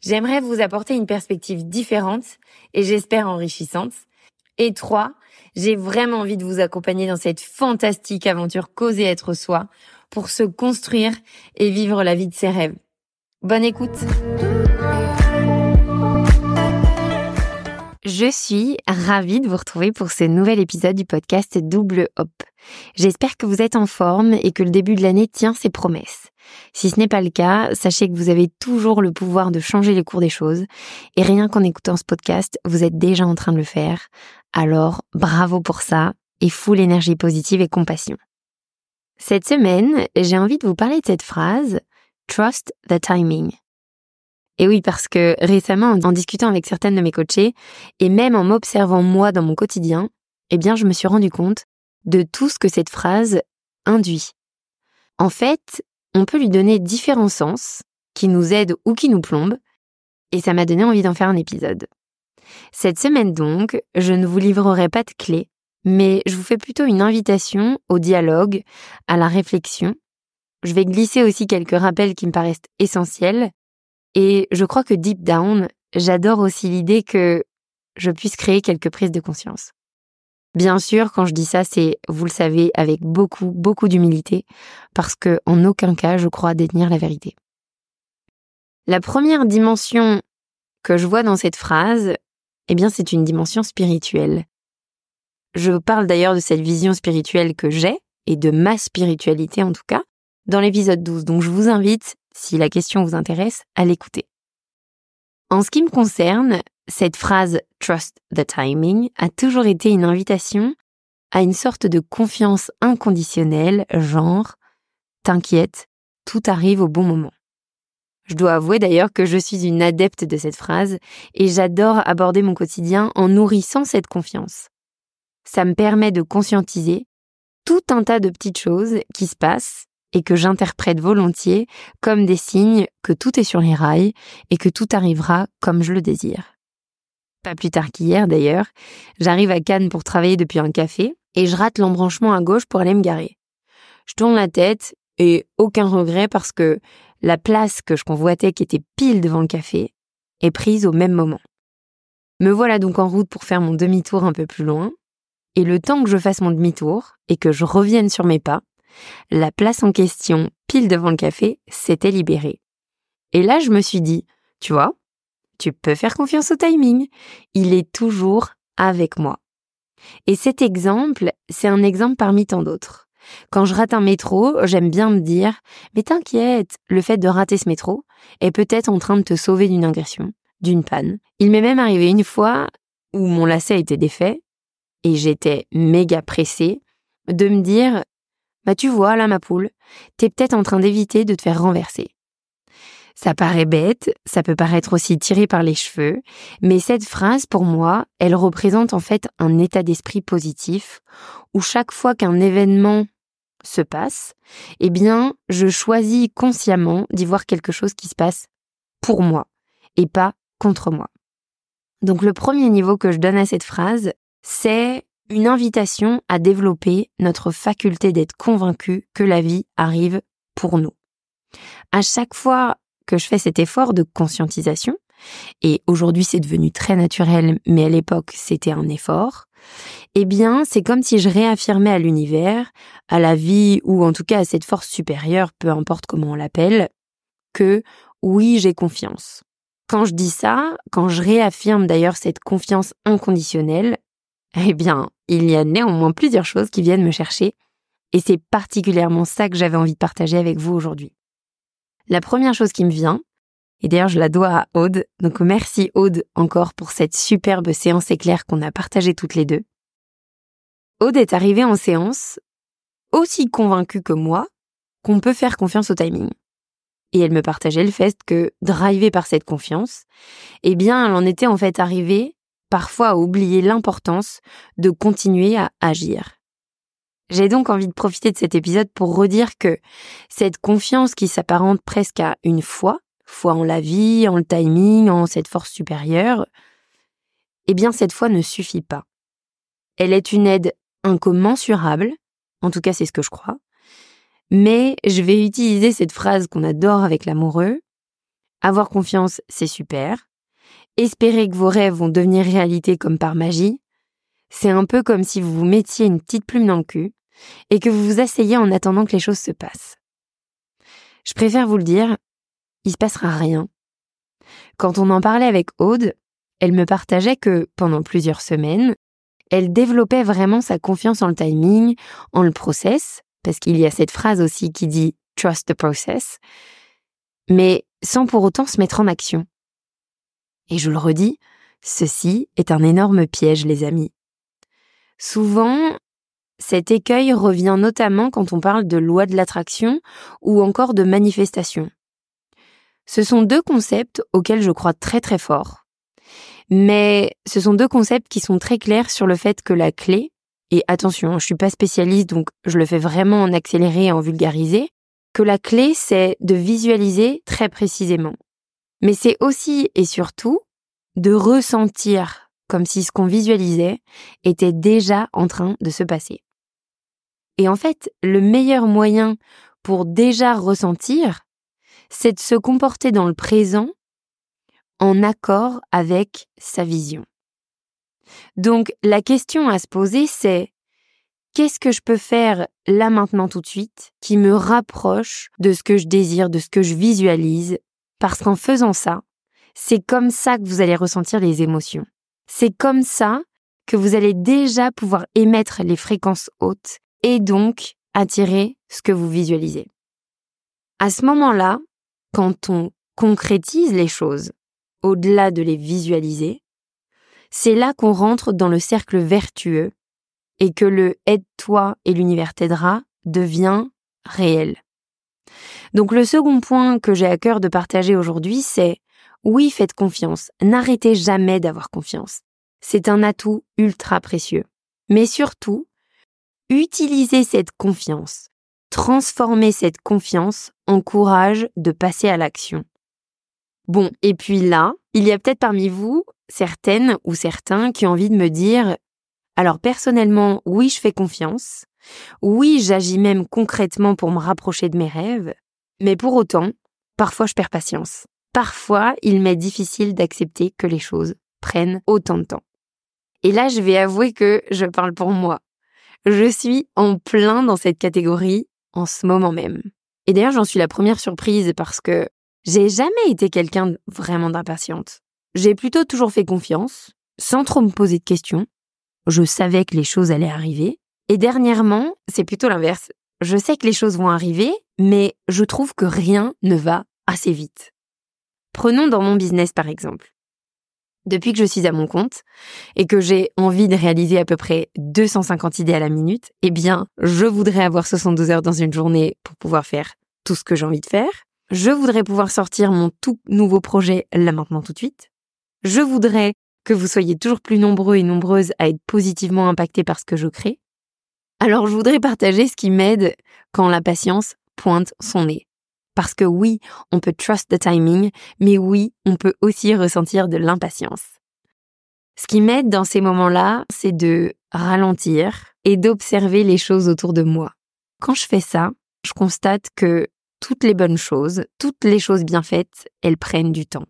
J'aimerais vous apporter une perspective différente et j'espère enrichissante. Et 3. J'ai vraiment envie de vous accompagner dans cette fantastique aventure causer être soi pour se construire et vivre la vie de ses rêves. Bonne écoute Je suis ravie de vous retrouver pour ce nouvel épisode du podcast Double Hop. J'espère que vous êtes en forme et que le début de l'année tient ses promesses. Si ce n'est pas le cas, sachez que vous avez toujours le pouvoir de changer les cours des choses et rien qu'en écoutant ce podcast, vous êtes déjà en train de le faire. Alors, bravo pour ça et full énergie positive et compassion. Cette semaine, j'ai envie de vous parler de cette phrase Trust the timing. Et oui, parce que récemment, en discutant avec certaines de mes coachées, et même en m'observant moi dans mon quotidien, eh bien, je me suis rendu compte de tout ce que cette phrase induit. En fait, on peut lui donner différents sens, qui nous aident ou qui nous plombent, et ça m'a donné envie d'en faire un épisode. Cette semaine donc, je ne vous livrerai pas de clés, mais je vous fais plutôt une invitation au dialogue, à la réflexion. Je vais glisser aussi quelques rappels qui me paraissent essentiels. Et je crois que deep down, j'adore aussi l'idée que je puisse créer quelques prises de conscience. Bien sûr, quand je dis ça, c'est, vous le savez, avec beaucoup, beaucoup d'humilité, parce que en aucun cas je crois détenir la vérité. La première dimension que je vois dans cette phrase, eh bien, c'est une dimension spirituelle. Je parle d'ailleurs de cette vision spirituelle que j'ai, et de ma spiritualité en tout cas, dans l'épisode 12. Donc je vous invite, si la question vous intéresse, à l'écouter. En ce qui me concerne, cette phrase Trust the timing a toujours été une invitation à une sorte de confiance inconditionnelle, genre T'inquiète, tout arrive au bon moment. Je dois avouer d'ailleurs que je suis une adepte de cette phrase et j'adore aborder mon quotidien en nourrissant cette confiance ça me permet de conscientiser tout un tas de petites choses qui se passent et que j'interprète volontiers comme des signes que tout est sur les rails et que tout arrivera comme je le désire. Pas plus tard qu'hier d'ailleurs, j'arrive à Cannes pour travailler depuis un café et je rate l'embranchement à gauche pour aller me garer. Je tourne la tête et aucun regret parce que la place que je convoitais qui était pile devant le café est prise au même moment. Me voilà donc en route pour faire mon demi-tour un peu plus loin et le temps que je fasse mon demi-tour et que je revienne sur mes pas, la place en question, pile devant le café, s'était libérée. Et là, je me suis dit, tu vois, tu peux faire confiance au timing. Il est toujours avec moi. Et cet exemple, c'est un exemple parmi tant d'autres. Quand je rate un métro, j'aime bien me dire, mais t'inquiète, le fait de rater ce métro est peut-être en train de te sauver d'une agression, d'une panne. Il m'est même arrivé une fois où mon lacet a été défait et j'étais méga pressée de me dire Bah, tu vois, là, ma poule, t'es peut-être en train d'éviter de te faire renverser. Ça paraît bête, ça peut paraître aussi tiré par les cheveux, mais cette phrase, pour moi, elle représente en fait un état d'esprit positif où chaque fois qu'un événement se passe, eh bien, je choisis consciemment d'y voir quelque chose qui se passe pour moi et pas contre moi. Donc le premier niveau que je donne à cette phrase, c'est une invitation à développer notre faculté d'être convaincu que la vie arrive pour nous. À chaque fois que je fais cet effort de conscientisation, et aujourd'hui c'est devenu très naturel, mais à l'époque c'était un effort, eh bien c'est comme si je réaffirmais à l'univers, à la vie ou en tout cas à cette force supérieure, peu importe comment on l'appelle, que oui j'ai confiance. Quand je dis ça, quand je réaffirme d'ailleurs cette confiance inconditionnelle, eh bien, il y a néanmoins plusieurs choses qui viennent me chercher, et c'est particulièrement ça que j'avais envie de partager avec vous aujourd'hui. La première chose qui me vient, et d'ailleurs je la dois à Aude, donc merci Aude encore pour cette superbe séance éclair qu'on a partagée toutes les deux. Aude est arrivée en séance aussi convaincue que moi qu'on peut faire confiance au timing. Et elle me partageait le fait que, drivée par cette confiance, eh bien, elle en était en fait arrivée parfois à oublier l'importance de continuer à agir. J'ai donc envie de profiter de cet épisode pour redire que cette confiance qui s'apparente presque à une foi, foi en la vie, en le timing, en cette force supérieure, eh bien cette foi ne suffit pas. Elle est une aide incommensurable, en tout cas c'est ce que je crois, mais je vais utiliser cette phrase qu'on adore avec l'amoureux. Avoir confiance, c'est super. Espérer que vos rêves vont devenir réalité comme par magie, c'est un peu comme si vous vous mettiez une petite plume dans le cul et que vous vous asseyez en attendant que les choses se passent. Je préfère vous le dire, il se passera rien. Quand on en parlait avec Aude, elle me partageait que pendant plusieurs semaines, elle développait vraiment sa confiance en le timing, en le process, parce qu'il y a cette phrase aussi qui dit trust the process, mais sans pour autant se mettre en action. Et je le redis, ceci est un énorme piège, les amis. Souvent, cet écueil revient notamment quand on parle de loi de l'attraction ou encore de manifestation. Ce sont deux concepts auxquels je crois très très fort. Mais ce sont deux concepts qui sont très clairs sur le fait que la clé, et attention, je suis pas spécialiste donc je le fais vraiment en accéléré et en vulgarisé, que la clé c'est de visualiser très précisément. Mais c'est aussi et surtout de ressentir comme si ce qu'on visualisait était déjà en train de se passer. Et en fait, le meilleur moyen pour déjà ressentir, c'est de se comporter dans le présent en accord avec sa vision. Donc la question à se poser, c'est qu'est-ce que je peux faire là maintenant tout de suite qui me rapproche de ce que je désire, de ce que je visualise, parce qu'en faisant ça, c'est comme ça que vous allez ressentir les émotions. C'est comme ça que vous allez déjà pouvoir émettre les fréquences hautes et donc attirer ce que vous visualisez. À ce moment-là, quand on concrétise les choses, au-delà de les visualiser, c'est là qu'on rentre dans le cercle vertueux et que le aide-toi et l'univers t'aidera devient réel. Donc le second point que j'ai à cœur de partager aujourd'hui, c'est oui, faites confiance, n'arrêtez jamais d'avoir confiance. C'est un atout ultra précieux. Mais surtout, utilisez cette confiance, transformez cette confiance en courage de passer à l'action. Bon, et puis là, il y a peut-être parmi vous certaines ou certains qui ont envie de me dire alors personnellement, oui, je fais confiance. Oui, j'agis même concrètement pour me rapprocher de mes rêves. Mais pour autant, parfois je perds patience. Parfois, il m'est difficile d'accepter que les choses prennent autant de temps. Et là, je vais avouer que je parle pour moi. Je suis en plein dans cette catégorie en ce moment même. Et d'ailleurs, j'en suis la première surprise parce que j'ai jamais été quelqu'un vraiment d'impatiente. J'ai plutôt toujours fait confiance, sans trop me poser de questions. Je savais que les choses allaient arriver. Et dernièrement, c'est plutôt l'inverse. Je sais que les choses vont arriver, mais je trouve que rien ne va assez vite. Prenons dans mon business par exemple. Depuis que je suis à mon compte et que j'ai envie de réaliser à peu près 250 idées à la minute, eh bien, je voudrais avoir 72 heures dans une journée pour pouvoir faire tout ce que j'ai envie de faire. Je voudrais pouvoir sortir mon tout nouveau projet là maintenant tout de suite. Je voudrais que vous soyez toujours plus nombreux et nombreuses à être positivement impactés par ce que je crée. Alors je voudrais partager ce qui m'aide quand la patience pointe son nez. Parce que oui, on peut trust the timing, mais oui, on peut aussi ressentir de l'impatience. Ce qui m'aide dans ces moments-là, c'est de ralentir et d'observer les choses autour de moi. Quand je fais ça, je constate que toutes les bonnes choses, toutes les choses bien faites, elles prennent du temps.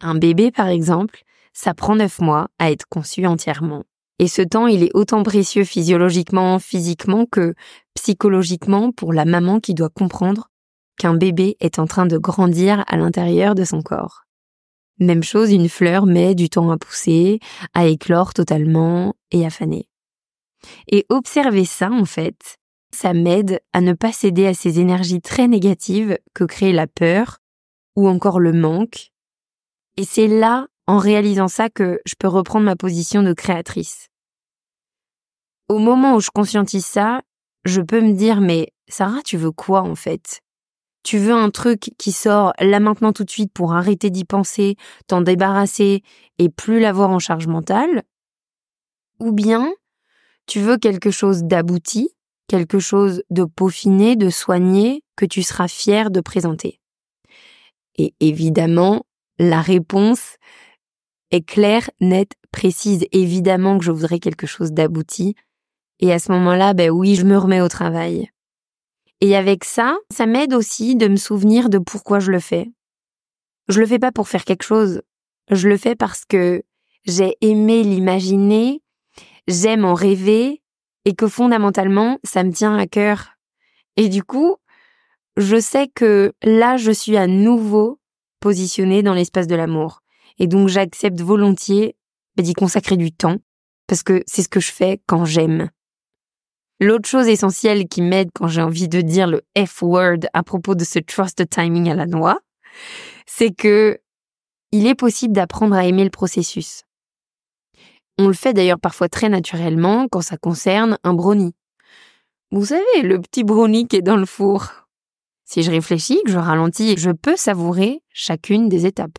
Un bébé, par exemple, ça prend neuf mois à être conçu entièrement. Et ce temps, il est autant précieux physiologiquement, physiquement que psychologiquement pour la maman qui doit comprendre qu'un bébé est en train de grandir à l'intérieur de son corps. Même chose, une fleur met du temps à pousser, à éclore totalement et à faner. Et observer ça, en fait, ça m'aide à ne pas céder à ces énergies très négatives que crée la peur ou encore le manque et c'est là, en réalisant ça, que je peux reprendre ma position de créatrice. Au moment où je conscientise ça, je peux me dire, mais Sarah, tu veux quoi en fait? Tu veux un truc qui sort là maintenant tout de suite pour arrêter d'y penser, t'en débarrasser et plus l'avoir en charge mentale, ou bien tu veux quelque chose d'abouti, quelque chose de peaufiné, de soigné, que tu seras fier de présenter? Et évidemment, la réponse est claire, nette, précise. Évidemment que je voudrais quelque chose d'abouti. Et à ce moment-là, ben oui, je me remets au travail. Et avec ça, ça m'aide aussi de me souvenir de pourquoi je le fais. Je le fais pas pour faire quelque chose. Je le fais parce que j'ai aimé l'imaginer, j'aime en rêver et que fondamentalement, ça me tient à cœur. Et du coup, je sais que là, je suis à nouveau positionnée dans l'espace de l'amour. Et donc, j'accepte volontiers bah, d'y consacrer du temps parce que c'est ce que je fais quand j'aime. L'autre chose essentielle qui m'aide quand j'ai envie de dire le F-word à propos de ce trust timing à la noix, c'est que il est possible d'apprendre à aimer le processus. On le fait d'ailleurs parfois très naturellement quand ça concerne un brownie. Vous savez, le petit brownie qui est dans le four. Si je réfléchis, que je ralentis, je peux savourer chacune des étapes.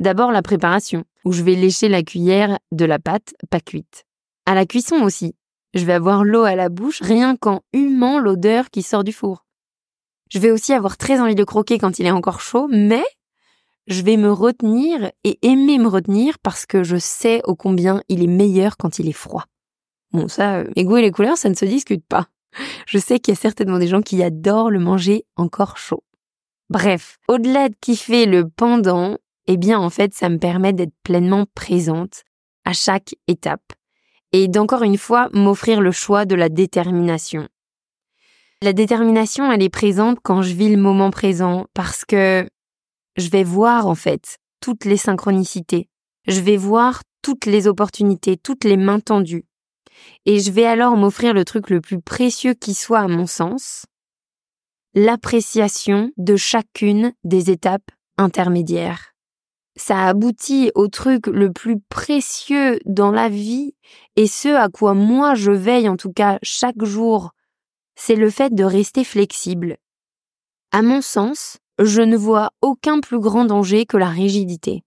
D'abord la préparation, où je vais lécher la cuillère de la pâte pas cuite. À la cuisson aussi, je vais avoir l'eau à la bouche rien qu'en humant l'odeur qui sort du four. Je vais aussi avoir très envie de croquer quand il est encore chaud, mais je vais me retenir et aimer me retenir parce que je sais au combien il est meilleur quand il est froid. Bon, ça, euh, les goûts et les couleurs, ça ne se discute pas. Je sais qu'il y a certainement des gens qui adorent le manger encore chaud. Bref, au-delà de kiffer le pendant, eh bien, en fait, ça me permet d'être pleinement présente à chaque étape et d'encore une fois m'offrir le choix de la détermination. La détermination, elle est présente quand je vis le moment présent parce que je vais voir en fait toutes les synchronicités. Je vais voir toutes les opportunités, toutes les mains tendues. Et je vais alors m'offrir le truc le plus précieux qui soit à mon sens, l'appréciation de chacune des étapes intermédiaires. Ça aboutit au truc le plus précieux dans la vie et ce à quoi moi je veille en tout cas chaque jour, c'est le fait de rester flexible. À mon sens, je ne vois aucun plus grand danger que la rigidité.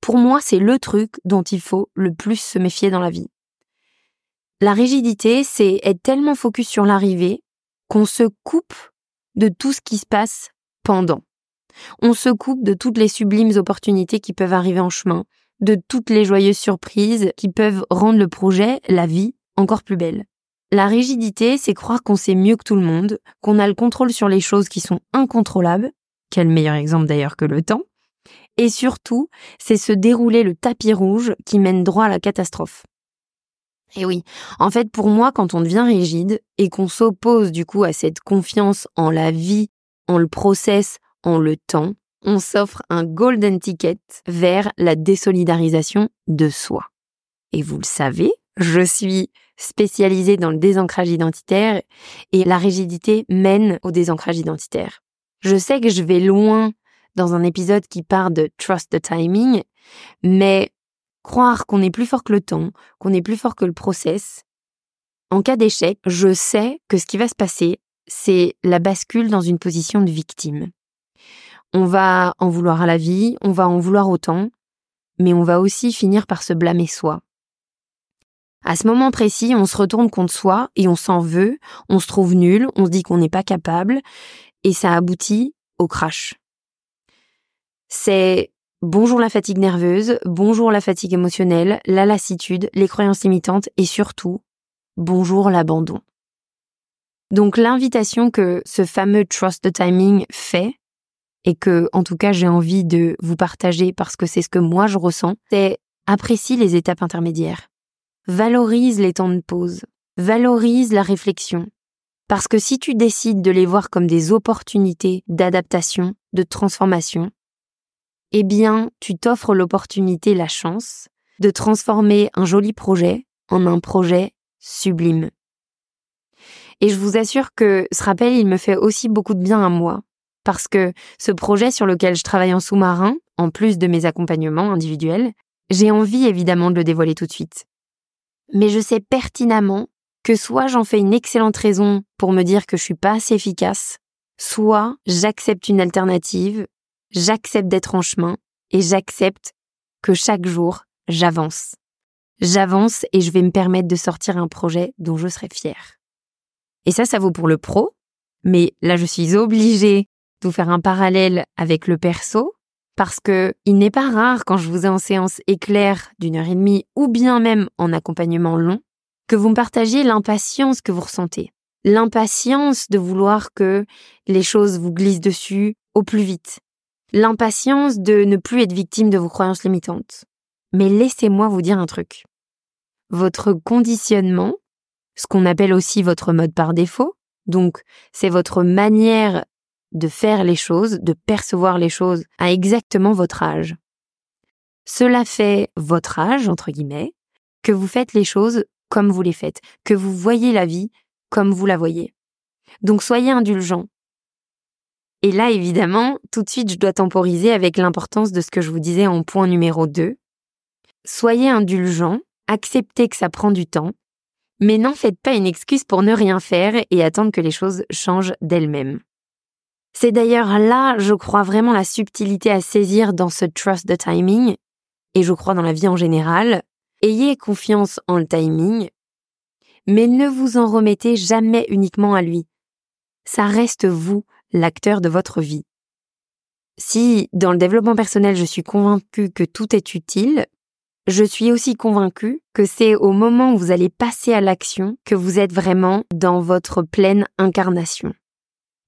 Pour moi, c'est le truc dont il faut le plus se méfier dans la vie. La rigidité, c'est être tellement focus sur l'arrivée qu'on se coupe de tout ce qui se passe pendant. On se coupe de toutes les sublimes opportunités qui peuvent arriver en chemin, de toutes les joyeuses surprises qui peuvent rendre le projet, la vie, encore plus belle. La rigidité, c'est croire qu'on sait mieux que tout le monde, qu'on a le contrôle sur les choses qui sont incontrôlables, quel meilleur exemple d'ailleurs que le temps, et surtout, c'est se dérouler le tapis rouge qui mène droit à la catastrophe. Et oui, en fait, pour moi, quand on devient rigide et qu'on s'oppose du coup à cette confiance en la vie, en le process, en le temps, on s'offre un golden ticket vers la désolidarisation de soi. Et vous le savez, je suis spécialisée dans le désancrage identitaire et la rigidité mène au désancrage identitaire. Je sais que je vais loin dans un épisode qui part de trust the timing, mais croire qu'on est plus fort que le temps, qu'on est plus fort que le process, en cas d'échec, je sais que ce qui va se passer, c'est la bascule dans une position de victime. On va en vouloir à la vie, on va en vouloir autant, mais on va aussi finir par se blâmer soi. À ce moment précis, on se retourne contre soi et on s'en veut, on se trouve nul, on se dit qu'on n'est pas capable, et ça aboutit au crash. C'est bonjour la fatigue nerveuse, bonjour la fatigue émotionnelle, la lassitude, les croyances limitantes et surtout, bonjour l'abandon. Donc l'invitation que ce fameux trust the timing fait, et que en tout cas j'ai envie de vous partager parce que c'est ce que moi je ressens, c'est apprécie les étapes intermédiaires. Valorise les temps de pause. Valorise la réflexion. Parce que si tu décides de les voir comme des opportunités d'adaptation, de transformation, eh bien, tu t'offres l'opportunité, la chance de transformer un joli projet en un projet sublime. Et je vous assure que ce rappel, il me fait aussi beaucoup de bien à moi, parce que ce projet sur lequel je travaille en sous-marin, en plus de mes accompagnements individuels, j'ai envie évidemment de le dévoiler tout de suite mais je sais pertinemment que soit j'en fais une excellente raison pour me dire que je suis pas assez efficace, soit j'accepte une alternative, j'accepte d'être en chemin et j'accepte que chaque jour, j'avance. J'avance et je vais me permettre de sortir un projet dont je serai fière. Et ça, ça vaut pour le pro, mais là, je suis obligée vous faire un parallèle avec le perso, parce que il n'est pas rare quand je vous ai en séance éclair d'une heure et demie ou bien même en accompagnement long, que vous me partagiez l'impatience que vous ressentez. L'impatience de vouloir que les choses vous glissent dessus au plus vite. L'impatience de ne plus être victime de vos croyances limitantes. Mais laissez-moi vous dire un truc. Votre conditionnement, ce qu'on appelle aussi votre mode par défaut, donc c'est votre manière de faire les choses, de percevoir les choses à exactement votre âge. Cela fait votre âge, entre guillemets, que vous faites les choses comme vous les faites, que vous voyez la vie comme vous la voyez. Donc soyez indulgent. Et là, évidemment, tout de suite, je dois temporiser avec l'importance de ce que je vous disais en point numéro 2. Soyez indulgent, acceptez que ça prend du temps, mais n'en faites pas une excuse pour ne rien faire et attendre que les choses changent d'elles-mêmes. C'est d'ailleurs là, je crois vraiment la subtilité à saisir dans ce trust the timing, et je crois dans la vie en général. Ayez confiance en le timing, mais ne vous en remettez jamais uniquement à lui. Ça reste vous, l'acteur de votre vie. Si, dans le développement personnel, je suis convaincue que tout est utile, je suis aussi convaincue que c'est au moment où vous allez passer à l'action que vous êtes vraiment dans votre pleine incarnation.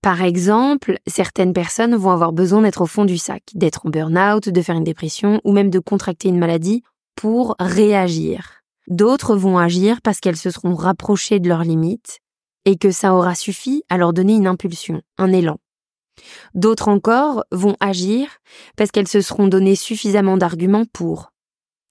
Par exemple, certaines personnes vont avoir besoin d'être au fond du sac, d'être en burn-out, de faire une dépression ou même de contracter une maladie pour réagir. D'autres vont agir parce qu'elles se seront rapprochées de leurs limites et que ça aura suffi à leur donner une impulsion, un élan. D'autres encore vont agir parce qu'elles se seront donné suffisamment d'arguments pour.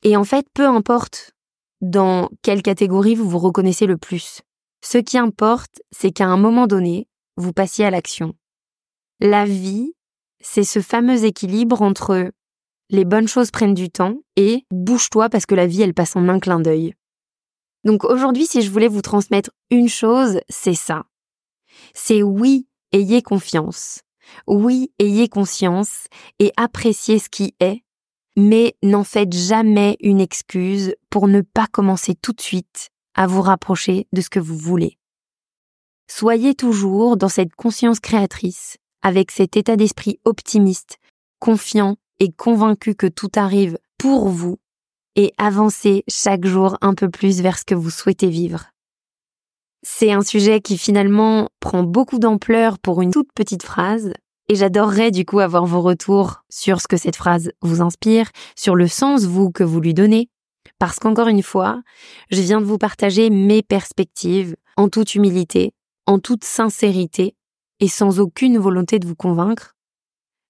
Et en fait, peu importe dans quelle catégorie vous vous reconnaissez le plus. Ce qui importe, c'est qu'à un moment donné, vous passiez à l'action. La vie, c'est ce fameux équilibre entre les bonnes choses prennent du temps et bouge-toi parce que la vie, elle passe en un clin d'œil. Donc aujourd'hui, si je voulais vous transmettre une chose, c'est ça. C'est oui, ayez confiance. Oui, ayez conscience et appréciez ce qui est mais n'en faites jamais une excuse pour ne pas commencer tout de suite à vous rapprocher de ce que vous voulez. Soyez toujours dans cette conscience créatrice, avec cet état d'esprit optimiste, confiant et convaincu que tout arrive pour vous, et avancez chaque jour un peu plus vers ce que vous souhaitez vivre. C'est un sujet qui finalement prend beaucoup d'ampleur pour une toute petite phrase, et j'adorerais du coup avoir vos retours sur ce que cette phrase vous inspire, sur le sens vous que vous lui donnez. Parce qu'encore une fois, je viens de vous partager mes perspectives en toute humilité, en toute sincérité et sans aucune volonté de vous convaincre,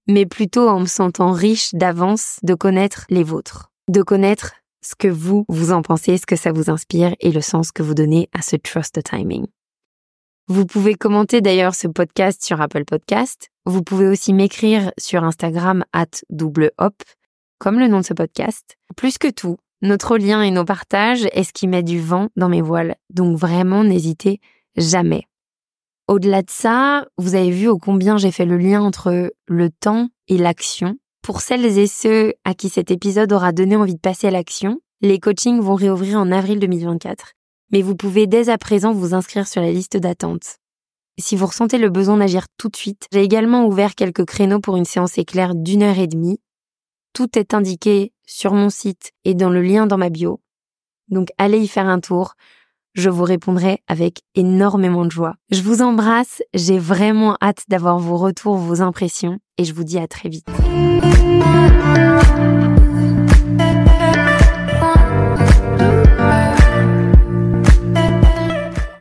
mais plutôt en me sentant riche d'avance de connaître les vôtres, de connaître ce que vous, vous en pensez, ce que ça vous inspire et le sens que vous donnez à ce trust timing. Vous pouvez commenter d'ailleurs ce podcast sur Apple Podcast. Vous pouvez aussi m'écrire sur Instagram at double hop, comme le nom de ce podcast. Plus que tout, notre lien et nos partages est ce qui met du vent dans mes voiles. Donc vraiment, n'hésitez jamais. Au-delà de ça, vous avez vu au combien j'ai fait le lien entre le temps et l'action. Pour celles et ceux à qui cet épisode aura donné envie de passer à l'action, les coachings vont réouvrir en avril 2024 mais vous pouvez dès à présent vous inscrire sur la liste d'attente. Si vous ressentez le besoin d'agir tout de suite, j'ai également ouvert quelques créneaux pour une séance éclair d'une heure et demie. Tout est indiqué sur mon site et dans le lien dans ma bio. Donc allez y faire un tour. Je vous répondrai avec énormément de joie. Je vous embrasse, j'ai vraiment hâte d'avoir vos retours, vos impressions et je vous dis à très vite.